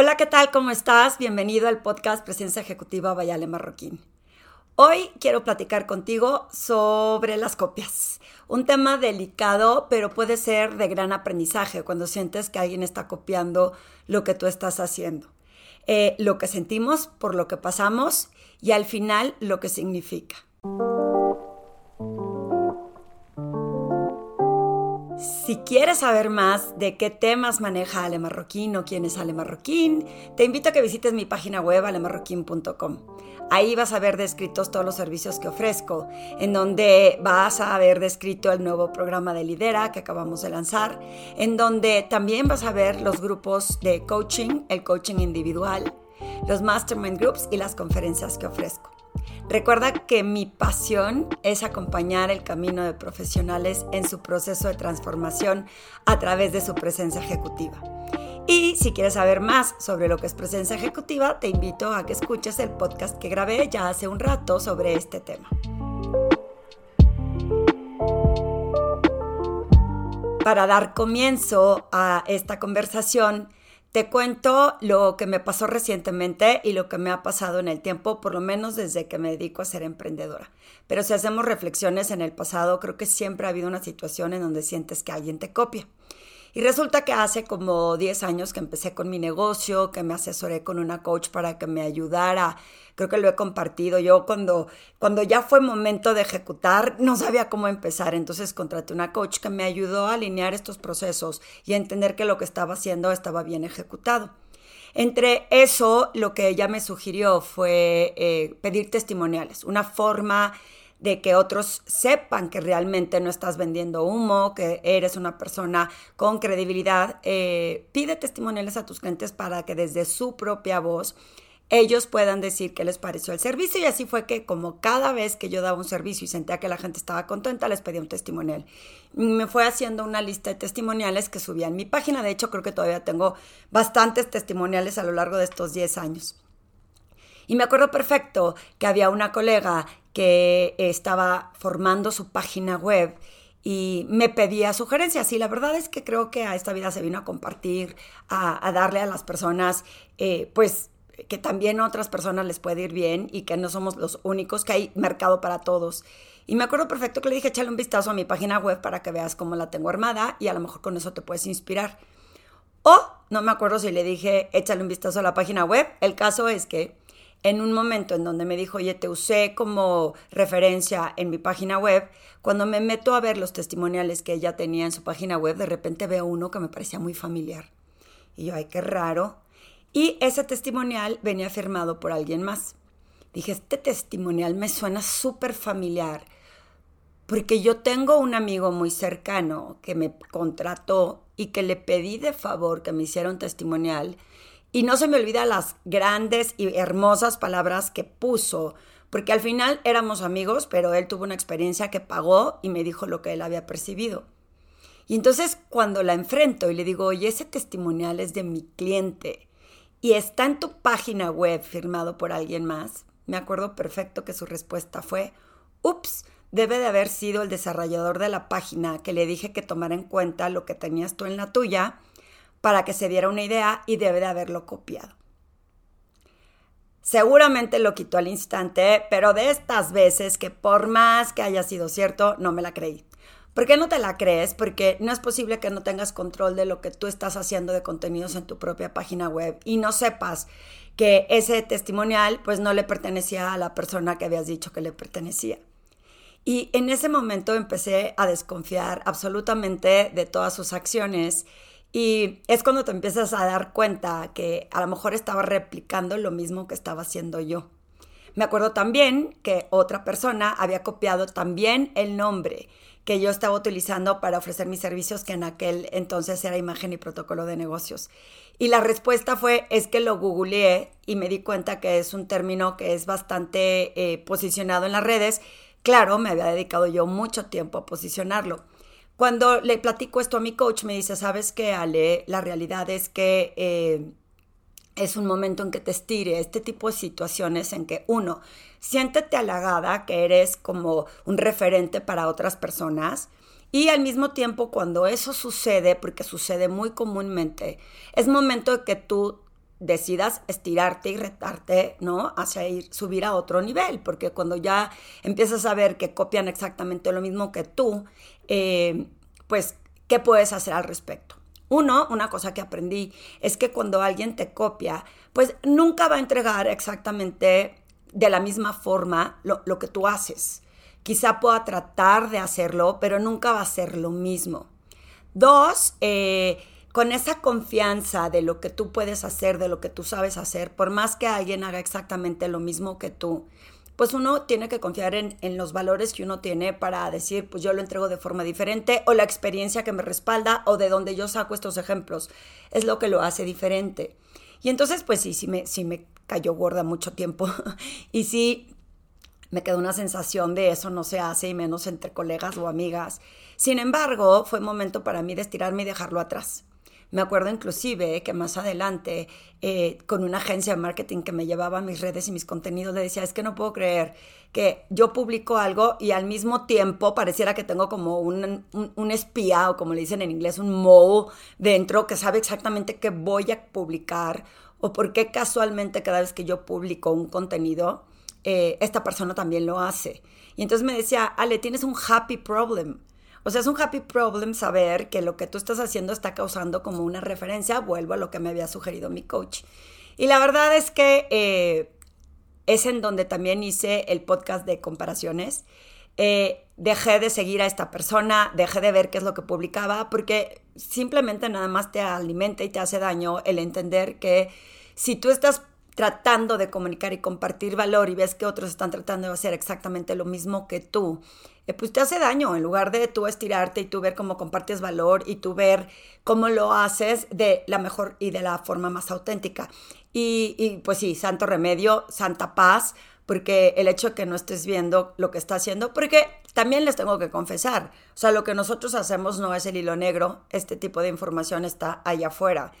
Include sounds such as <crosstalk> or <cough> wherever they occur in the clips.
Hola, ¿qué tal? ¿Cómo estás? Bienvenido al podcast Presencia Ejecutiva Bayale Marroquín. Hoy quiero platicar contigo sobre las copias. Un tema delicado, pero puede ser de gran aprendizaje cuando sientes que alguien está copiando lo que tú estás haciendo. Eh, lo que sentimos por lo que pasamos y al final lo que significa. Si quieres saber más de qué temas maneja Ale Marroquín o quién es Ale Marroquín, te invito a que visites mi página web alemarroquín.com. Ahí vas a ver descritos todos los servicios que ofrezco, en donde vas a ver descrito el nuevo programa de Lidera que acabamos de lanzar, en donde también vas a ver los grupos de coaching, el coaching individual, los mastermind groups y las conferencias que ofrezco. Recuerda que mi pasión es acompañar el camino de profesionales en su proceso de transformación a través de su presencia ejecutiva. Y si quieres saber más sobre lo que es presencia ejecutiva, te invito a que escuches el podcast que grabé ya hace un rato sobre este tema. Para dar comienzo a esta conversación, te cuento lo que me pasó recientemente y lo que me ha pasado en el tiempo, por lo menos desde que me dedico a ser emprendedora. Pero si hacemos reflexiones en el pasado, creo que siempre ha habido una situación en donde sientes que alguien te copia. Y resulta que hace como 10 años que empecé con mi negocio, que me asesoré con una coach para que me ayudara. Creo que lo he compartido. Yo cuando, cuando ya fue momento de ejecutar, no sabía cómo empezar. Entonces contraté una coach que me ayudó a alinear estos procesos y a entender que lo que estaba haciendo estaba bien ejecutado. Entre eso, lo que ella me sugirió fue eh, pedir testimoniales, una forma de que otros sepan que realmente no estás vendiendo humo, que eres una persona con credibilidad. Eh, pide testimoniales a tus clientes para que desde su propia voz ellos puedan decir qué les pareció el servicio y así fue que como cada vez que yo daba un servicio y sentía que la gente estaba contenta, les pedía un testimonial. Me fue haciendo una lista de testimoniales que subía en mi página, de hecho creo que todavía tengo bastantes testimoniales a lo largo de estos 10 años. Y me acuerdo perfecto que había una colega que estaba formando su página web y me pedía sugerencias. Y la verdad es que creo que a esta vida se vino a compartir, a, darle a las personas, eh, pues que también a otras personas les puede ir bien y que no somos los únicos, que hay mercado para todos. Y me acuerdo perfecto que le dije, échale un vistazo a mi página web para que veas cómo la tengo armada y a lo mejor con eso te puedes inspirar. O no me acuerdo si le dije, échale un vistazo a la página web. El caso es que en un momento en donde me dijo, oye, te usé como referencia en mi página web, cuando me meto a ver los testimoniales que ella tenía en su página web, de repente veo uno que me parecía muy familiar. Y yo, ay, qué raro. Y ese testimonial venía firmado por alguien más. Dije, este testimonial me suena súper familiar, porque yo tengo un amigo muy cercano que me contrató y que le pedí de favor que me hiciera un testimonial y no se me olvida las grandes y hermosas palabras que puso, porque al final éramos amigos, pero él tuvo una experiencia que pagó y me dijo lo que él había percibido. Y entonces cuando la enfrento y le digo, oye, ese testimonial es de mi cliente y está en tu página web firmado por alguien más, me acuerdo perfecto que su respuesta fue, ups, debe de haber sido el desarrollador de la página que le dije que tomara en cuenta lo que tenías tú en la tuya para que se diera una idea y debe de haberlo copiado. Seguramente lo quitó al instante, pero de estas veces que por más que haya sido cierto, no me la creí. ¿Por qué no te la crees? Porque no es posible que no tengas control de lo que tú estás haciendo de contenidos en tu propia página web y no sepas que ese testimonial pues no le pertenecía a la persona que habías dicho que le pertenecía. Y en ese momento empecé a desconfiar absolutamente de todas sus acciones y es cuando te empiezas a dar cuenta que a lo mejor estaba replicando lo mismo que estaba haciendo yo. Me acuerdo también que otra persona había copiado también el nombre que yo estaba utilizando para ofrecer mis servicios, que en aquel entonces era imagen y protocolo de negocios. Y la respuesta fue, es que lo googleé y me di cuenta que es un término que es bastante eh, posicionado en las redes. Claro, me había dedicado yo mucho tiempo a posicionarlo. Cuando le platico esto a mi coach, me dice, sabes qué, Ale, la realidad es que eh, es un momento en que te estire este tipo de situaciones en que, uno, siéntete halagada, que eres como un referente para otras personas. Y al mismo tiempo, cuando eso sucede, porque sucede muy comúnmente, es momento de que tú decidas estirarte y retarte, ¿no? Hacia ir, subir a otro nivel, porque cuando ya empiezas a ver que copian exactamente lo mismo que tú, eh, pues, ¿qué puedes hacer al respecto? Uno, una cosa que aprendí es que cuando alguien te copia, pues nunca va a entregar exactamente de la misma forma lo, lo que tú haces. Quizá pueda tratar de hacerlo, pero nunca va a ser lo mismo. Dos, eh, con esa confianza de lo que tú puedes hacer, de lo que tú sabes hacer, por más que alguien haga exactamente lo mismo que tú, pues uno tiene que confiar en, los valores que uno tiene para decir, pues yo lo entrego de forma diferente, o la experiencia que me respalda, o de donde yo saco estos ejemplos, es lo que lo hace diferente. Y entonces, pues sí, sí me, sí me cayó gorda mucho tiempo. <laughs> y sí, me quedó una sensación de eso no se hace, y menos entre colegas o amigas. Sin embargo, fue momento para mí de estirarme y dejarlo atrás. Me acuerdo inclusive que más adelante, eh, con una agencia de marketing que me llevaba mis redes y mis contenidos, le decía, es que no puedo creer que yo publico algo y al mismo tiempo pareciera que tengo como un, un, espía o como le dicen en inglés, un mole dentro que sabe exactamente qué voy a publicar o por qué casualmente cada vez que yo publico un contenido, eh, esta persona también lo hace. Y entonces me decía, Ale, tienes un happy problem. O sea, es un happy problem saber que lo que tú estás haciendo está causando como una referencia, vuelvo a lo que me había sugerido mi coach. Y la verdad es que eh, es en donde también hice el podcast de comparaciones. Eh, dejé de seguir a esta persona, dejé de ver qué es lo que publicaba, porque simplemente nada más te alimenta y te hace daño el entender que si tú estás tratando de comunicar y compartir valor y ves que otros están tratando de hacer exactamente lo mismo que tú, pues te hace daño en lugar de tú estirarte y tú ver cómo compartes valor y tú ver cómo lo haces de la mejor y de la forma más auténtica. Y, pues sí, santo remedio, santa paz, porque el hecho de que no estés viendo lo que está haciendo, porque también les tengo que confesar, o sea, lo que nosotros hacemos no es el hilo negro, este tipo de información está allá afuera.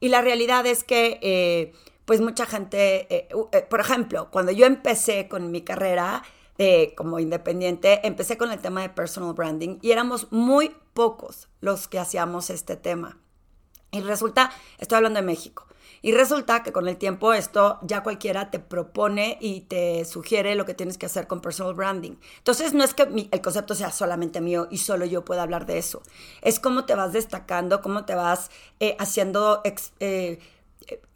Y la realidad es que... Eh, pues mucha gente, eh, eh, por ejemplo, cuando yo empecé con mi carrera eh, como independiente, empecé con el tema de personal branding y éramos muy pocos los que hacíamos este tema. Y resulta, estoy hablando de México, y resulta que con el tiempo esto ya cualquiera te propone y te sugiere lo que tienes que hacer con personal branding. Entonces no es que el concepto sea solamente mío y solo yo pueda hablar de eso. Es cómo te vas destacando, cómo te vas haciendo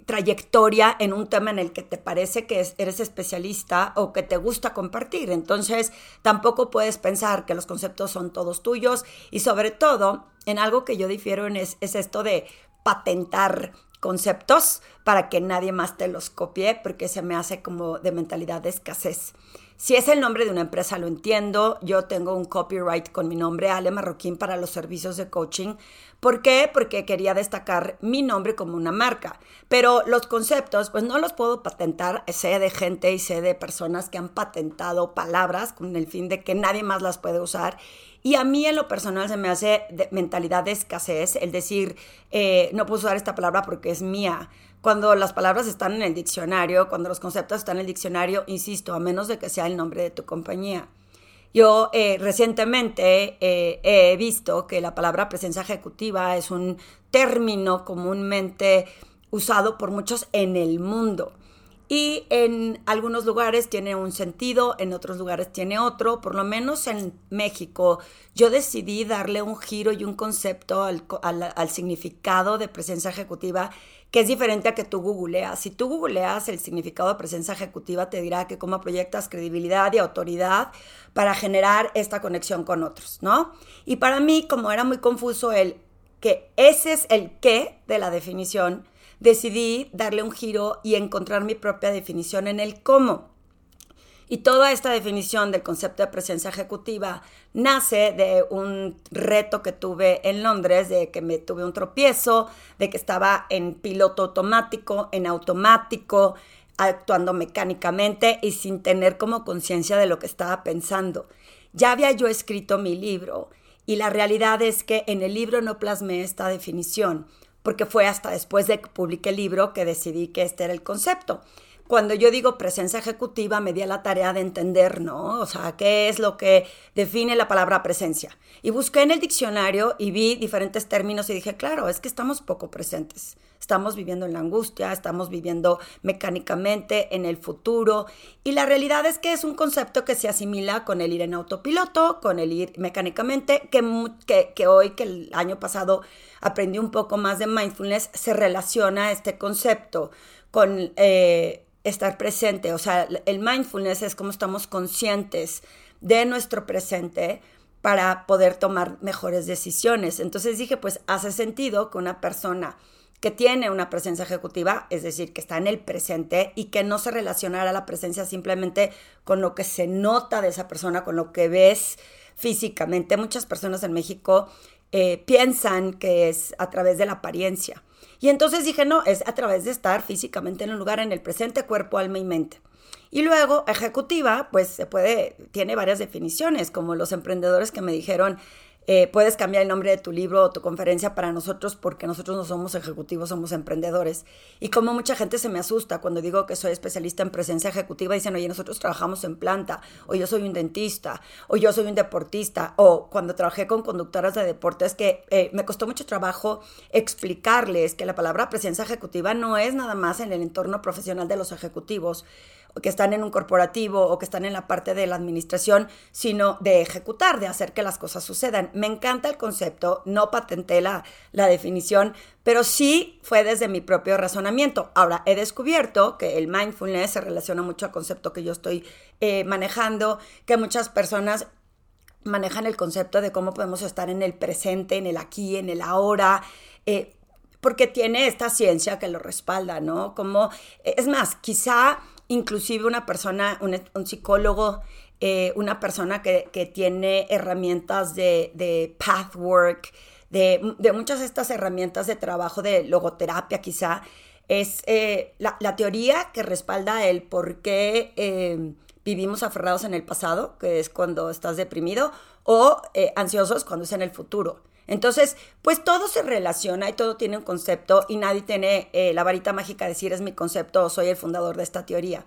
trayectoria en un tema en el que te parece que eres especialista o que te gusta compartir. Entonces, tampoco puedes pensar que los conceptos son todos tuyos y sobre todo, en algo que yo difiero en es, es esto de patentar conceptos para que nadie más te los copie, porque se me hace como de mentalidad de escasez. Si es el nombre de una empresa, lo entiendo. Yo tengo un copyright con mi nombre, Ale Marroquín, para los servicios de coaching. ¿Por qué? Porque quería destacar mi nombre como una marca. Pero los conceptos, pues no los puedo patentar. Sé de gente y sé de personas que han patentado palabras con el fin de que nadie más las puede usar. Y a mí en lo personal se me hace mentalidad de escasez, el decir, eh, no puedo usar esta palabra porque es mía cuando las palabras están en el diccionario, cuando los conceptos están en el diccionario, insisto, a menos de que sea el nombre de tu compañía. Yo eh, recientemente eh, he visto que la palabra presencia ejecutiva es un término comúnmente usado por muchos en el mundo. Y en algunos lugares tiene un sentido, en otros lugares tiene otro. Por lo menos en México, yo decidí darle un giro y un concepto al, al significado de presencia ejecutiva que es diferente a que tú googleas. Si tú googleas el significado de presencia ejecutiva, te dirá que cómo proyectas credibilidad y autoridad para generar esta conexión con otros, ¿no? Y para mí, como era muy confuso el que ese es el qué de la definición, decidí darle un giro y encontrar mi propia definición en el cómo. Y toda esta definición del concepto de presencia ejecutiva nace de un reto que tuve en Londres, de que me tuve un tropiezo, de que estaba en piloto automático, en automático, actuando mecánicamente y sin tener como conciencia de lo que estaba pensando. Ya había yo escrito mi libro y la realidad es que en el libro no plasmé esta definición, porque fue hasta después de que publiqué el libro que decidí que este era el concepto cuando yo digo presencia ejecutiva, me di a la tarea de entender, ¿no? O sea, ¿qué es lo que define la palabra presencia? Y busqué en el diccionario y vi diferentes términos y dije, claro, es que estamos poco presentes. Estamos viviendo en la angustia, estamos viviendo mecánicamente en el futuro y la realidad es que es un concepto que se asimila con el ir en autopiloto, con el ir mecánicamente, que, que, hoy, que el año pasado aprendí un poco más de mindfulness, se relaciona este concepto con eh, estar presente, o sea, el mindfulness es como estamos conscientes de nuestro presente para poder tomar mejores decisiones. Entonces dije, pues hace sentido que una persona que tiene una presencia ejecutiva, es decir, que está en el presente y que no se relacionara la presencia simplemente con lo que se nota de esa persona, con lo que ves físicamente. Muchas personas en México eh, piensan que es a través de la apariencia. Y entonces dije, no, es a través de estar físicamente en un lugar en el presente, cuerpo, alma y mente. Y luego, ejecutiva, pues se puede, tiene varias definiciones, como los emprendedores que me dijeron, eh, puedes cambiar el nombre de tu libro o tu conferencia para nosotros porque nosotros no somos ejecutivos, somos emprendedores. Y como mucha gente se me asusta cuando digo que soy especialista en presencia ejecutiva, dicen, oye, nosotros trabajamos en planta, o yo soy un dentista, o yo soy un deportista, o cuando trabajé con conductoras de deportes, que eh, me costó mucho trabajo explicarles que la palabra presencia ejecutiva no es nada más en el entorno profesional de los ejecutivos, que están en un corporativo o que están en la parte de la administración, sino de ejecutar, de hacer que las cosas sucedan. Me encanta el concepto, no patenté la, la definición, pero sí fue desde mi propio razonamiento. Ahora, he descubierto que el mindfulness se relaciona mucho al concepto que yo estoy eh, manejando, que muchas personas manejan el concepto de cómo podemos estar en el presente, en el aquí, en el ahora. Eh, porque tiene esta ciencia que lo respalda, ¿no? Como, es más, quizá inclusive una persona, un, psicólogo, eh, una persona que, tiene herramientas de, de pathwork, de, de, muchas de estas herramientas de trabajo de logoterapia quizá, es eh, la, teoría que respalda el por qué eh, vivimos aferrados en el pasado, que es cuando estás deprimido, o ansiosos cuando es en el futuro. Entonces, pues todo se relaciona y todo tiene un concepto y nadie tiene eh, la varita mágica de decir es mi concepto o soy el fundador de esta teoría.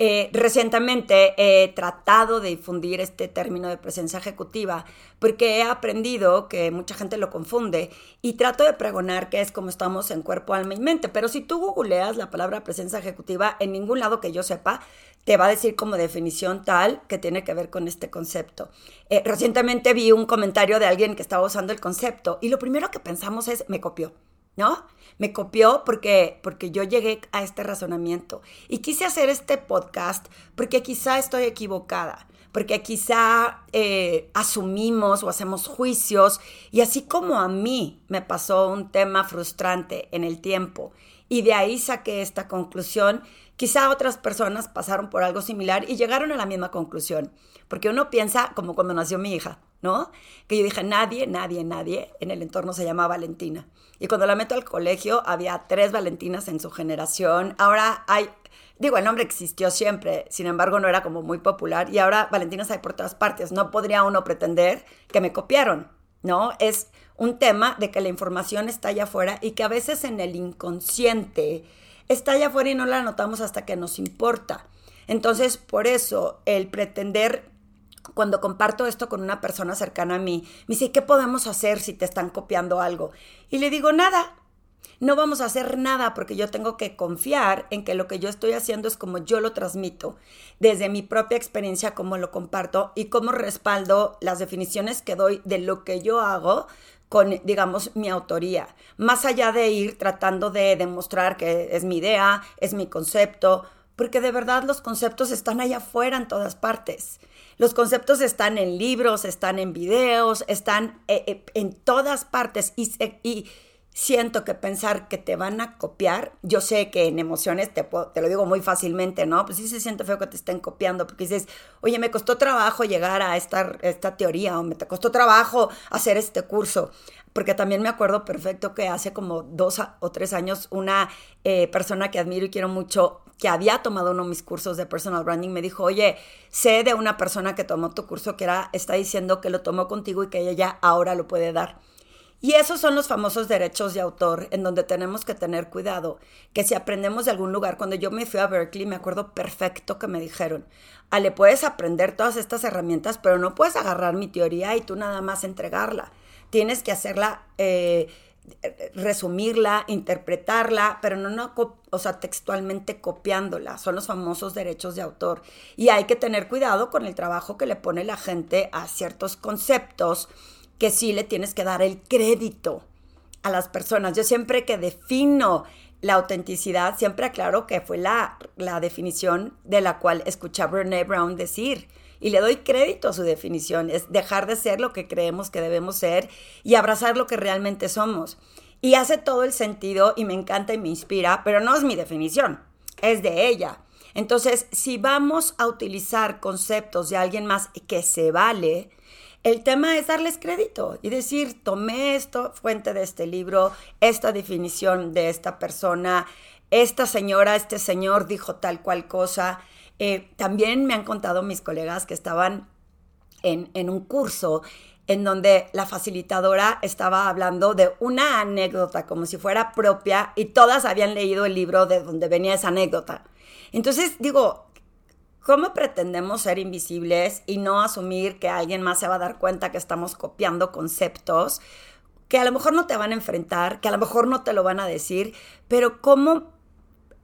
Eh, recientemente he tratado de difundir este término de presencia ejecutiva porque he aprendido que mucha gente lo confunde y trato de pregonar que es como estamos en cuerpo, alma y mente. Pero si tú googleas la palabra presencia ejecutiva, en ningún lado que yo sepa te va a decir como definición tal que tiene que ver con este concepto. Eh, recientemente vi un comentario de alguien que estaba usando el concepto y lo primero que pensamos es me copió. ¿No? Me copió porque, porque yo llegué a este razonamiento y quise hacer este podcast porque quizá estoy equivocada, porque quizá eh, asumimos o hacemos juicios y así como a mí me pasó un tema frustrante en el tiempo y de ahí saqué esta conclusión, quizá otras personas pasaron por algo similar y llegaron a la misma conclusión, porque uno piensa como cuando nació mi hija, ¿no? Que yo dije, nadie, nadie, nadie en el entorno se llama Valentina. Y cuando la meto al colegio, había tres Valentinas en su generación. Ahora hay, digo, el nombre existió siempre, sin embargo no era como muy popular. Y ahora Valentinas hay por todas partes. No podría uno pretender que me copiaron, ¿no? Es un tema de que la información está allá afuera y que a veces en el inconsciente está allá afuera y no la notamos hasta que nos importa. Entonces, por eso, el pretender cuando comparto esto con una persona cercana a mí, me dice, ¿qué podemos hacer si te están copiando algo? Y le digo, nada, no vamos a hacer nada porque yo tengo que confiar en que lo que yo estoy haciendo es como yo lo transmito, desde mi propia experiencia, como lo comparto y cómo respaldo las definiciones que doy de lo que yo hago con, digamos, mi autoría, más allá de ir tratando de demostrar que es mi idea, es mi concepto, porque de verdad los conceptos están allá afuera en todas partes. Los conceptos están en libros, están en videos, están eh, eh, en todas partes y, siento que pensar que te van a copiar, yo sé que en emociones te, te lo digo muy fácilmente, ¿no? Pues sí se siente feo que te estén copiando porque dices, oye, me costó trabajo llegar a esta, esta teoría o me costó trabajo hacer este curso porque también me acuerdo perfecto que hace como dos o tres años una eh, persona que admiro y quiero mucho que había tomado uno de mis cursos de personal branding, me dijo, oye, sé de una persona que tomó tu curso que era, está diciendo que lo tomó contigo y que ella ahora lo puede dar. Y esos son los famosos derechos de autor, en donde tenemos que tener cuidado, que si aprendemos de algún lugar, cuando yo me fui a Berkeley, me acuerdo perfecto que me dijeron, Ale, puedes aprender todas estas herramientas, pero no puedes agarrar mi teoría y tú nada más entregarla. Tienes que hacerla... Eh, resumirla, interpretarla, pero no, no, o textualmente copiándola. Son los famosos derechos de autor. Y hay que tener cuidado con el trabajo que le pone la gente a ciertos conceptos que sí le tienes que dar el crédito a las personas. Yo siempre que defino la autenticidad, siempre aclaro que fue la, la definición de la cual escuché a Brown decir y le doy crédito a su definición, es dejar de ser lo que creemos que debemos ser y abrazar lo que realmente somos. Y hace todo el sentido y me encanta y me inspira, pero no es mi definición, es de ella. Entonces, si vamos a utilizar conceptos de alguien más que se vale, el tema es darles crédito y decir, tomé esto, fuente de este libro, esta definición de esta persona, esta señora, este señor dijo tal cual cosa. Eh, también me han contado mis colegas que estaban en, en un curso en donde la facilitadora estaba hablando de una anécdota como si fuera propia y todas habían leído el libro de donde venía esa anécdota. Entonces digo, ¿cómo pretendemos ser invisibles y no asumir que alguien más se va a dar cuenta que estamos copiando conceptos que a lo mejor no te van a enfrentar, que a lo mejor no te lo van a decir, pero cómo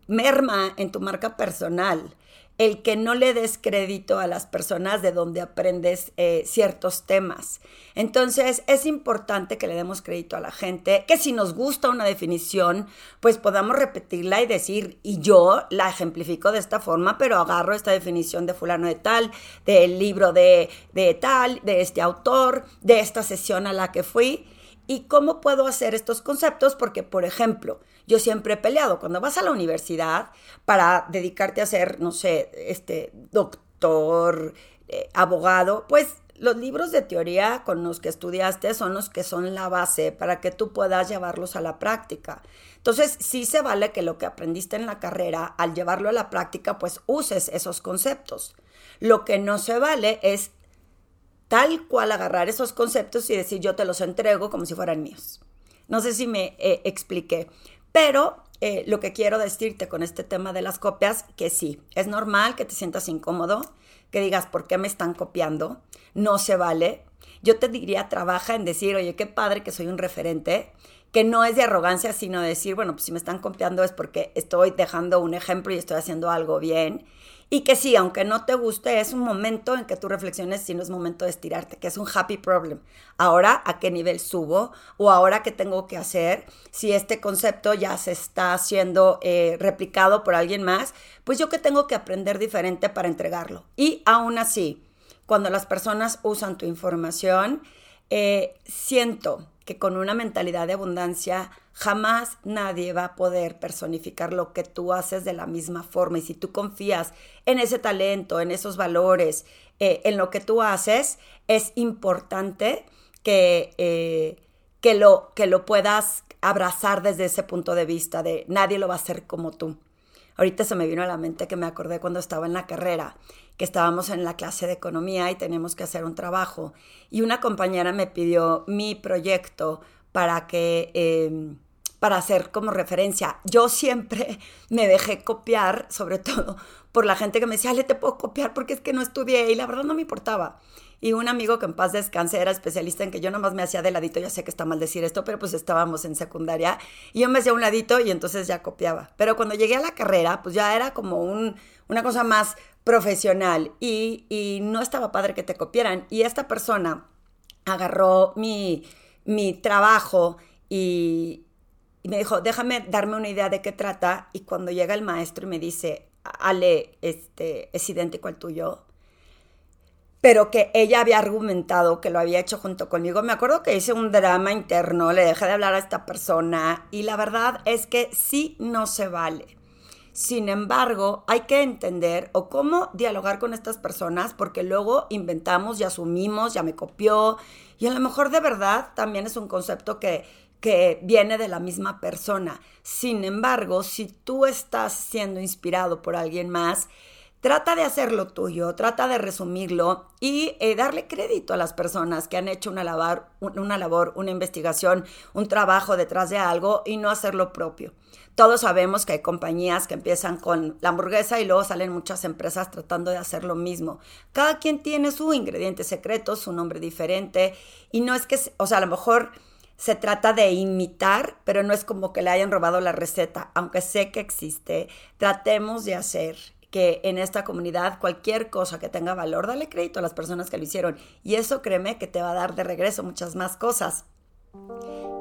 merma en tu marca personal? El que no le des crédito a las personas de donde aprendes eh, ciertos temas. Entonces es importante que le demos crédito a la gente, que si nos gusta una definición, pues podamos repetirla y decir, y yo la ejemplifico de esta forma, pero agarro esta definición de fulano de tal, del libro de, de tal, de este autor, de esta sesión a la que fui. ¿Y cómo puedo hacer estos conceptos? Porque, por ejemplo, yo siempre he peleado. Cuando vas a la universidad para dedicarte a ser, no sé, este, doctor, eh, abogado, pues los libros de teoría con los que estudiaste son los que son la base para que tú puedas llevarlos a la práctica. Entonces, sí se vale que lo que aprendiste en la carrera, al llevarlo a la práctica, pues uses esos conceptos. Lo que no se vale es tal cual agarrar esos conceptos y decir yo te los entrego como si fueran míos. No sé si me eh, expliqué. Pero eh, lo que quiero decirte con este tema de las copias, que sí, es normal que te sientas incómodo, que digas, ¿por qué me están copiando? No se vale. Yo te diría, trabaja en decir, oye, qué padre que soy un referente, que no es de arrogancia, sino decir, bueno, pues si me están copiando es porque estoy dejando un ejemplo y estoy haciendo algo bien. Y que sí, aunque no te guste, es un momento en que tú reflexiones si no es momento de estirarte, que es un happy problem. Ahora, ¿a qué nivel subo? O ahora, ¿qué tengo que hacer? Si este concepto ya se está siendo eh, replicado por alguien más, pues yo qué tengo que aprender diferente para entregarlo. Y aún así, cuando las personas usan tu información, eh, siento que con una mentalidad de abundancia jamás nadie va a poder personificar lo que tú haces de la misma forma. Y si tú confías en ese talento, en esos valores, eh, en lo que tú haces, es importante que, eh, que, lo, que lo puedas abrazar desde ese punto de vista de nadie lo va a hacer como tú. Ahorita se me vino a la mente que me acordé cuando estaba en la carrera, que estábamos en la clase de economía y teníamos que hacer un trabajo. Y una compañera me pidió mi proyecto para que... Em, para hacer como referencia. Yo siempre <laughs> me dejé copiar, sobre <laughs> todo por la gente que me decía, le te puedo copiar porque es que no estudié y la verdad no me importaba. Y un amigo que en paz descanse era especialista en que yo nomás me hacía de ladito, ya sé que está mal decir esto, pero pues estábamos en secundaria y yo me hacía un ladito y entonces ya copiaba. Pero cuando llegué a la carrera, pues ya era como un, una cosa más profesional y, y, no estaba padre que te copiaran. Y esta persona agarró mi, mi trabajo y, y me dijo, déjame darme una idea de qué trata. Y cuando llega el maestro y me dice, Ale, este, es idéntico al tuyo, pero que ella había argumentado que lo había hecho junto conmigo. Me acuerdo que hice un drama interno, le dejé de hablar a esta persona y la verdad es que sí no se vale. Sin embargo, hay que entender o cómo dialogar con estas personas porque luego inventamos y asumimos, ya me copió y a lo mejor de verdad también es un concepto que, que viene de la misma persona. Sin embargo, si tú estás siendo inspirado por alguien más, Trata de hacerlo tuyo, trata de resumirlo y eh, darle crédito a las personas que han hecho una labor, una labor, una investigación, un trabajo detrás de algo y no hacerlo propio. Todos sabemos que hay compañías que empiezan con la hamburguesa y luego salen muchas empresas tratando de hacer lo mismo. Cada quien tiene su ingrediente secreto, su nombre diferente y no es que, o sea, a lo mejor se trata de imitar, pero no es como que le hayan robado la receta, aunque sé que existe. Tratemos de hacer que en esta comunidad cualquier cosa que tenga valor, dale crédito a las personas que lo hicieron. Y eso créeme que te va a dar de regreso muchas más cosas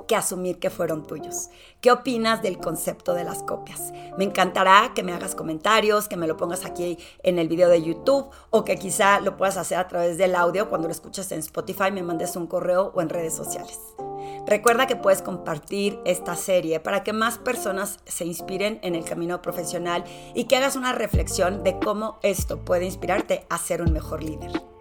que asumir que fueron tuyos. ¿Qué opinas del concepto de las copias? Me encantará que me hagas comentarios, que me lo pongas aquí en el video de YouTube o que quizá lo puedas hacer a través del audio cuando lo escuches en Spotify, me mandes un correo o en redes sociales. Recuerda que puedes compartir esta serie para que más personas se inspiren en el camino profesional y que hagas una reflexión de cómo esto puede inspirarte a ser un mejor líder.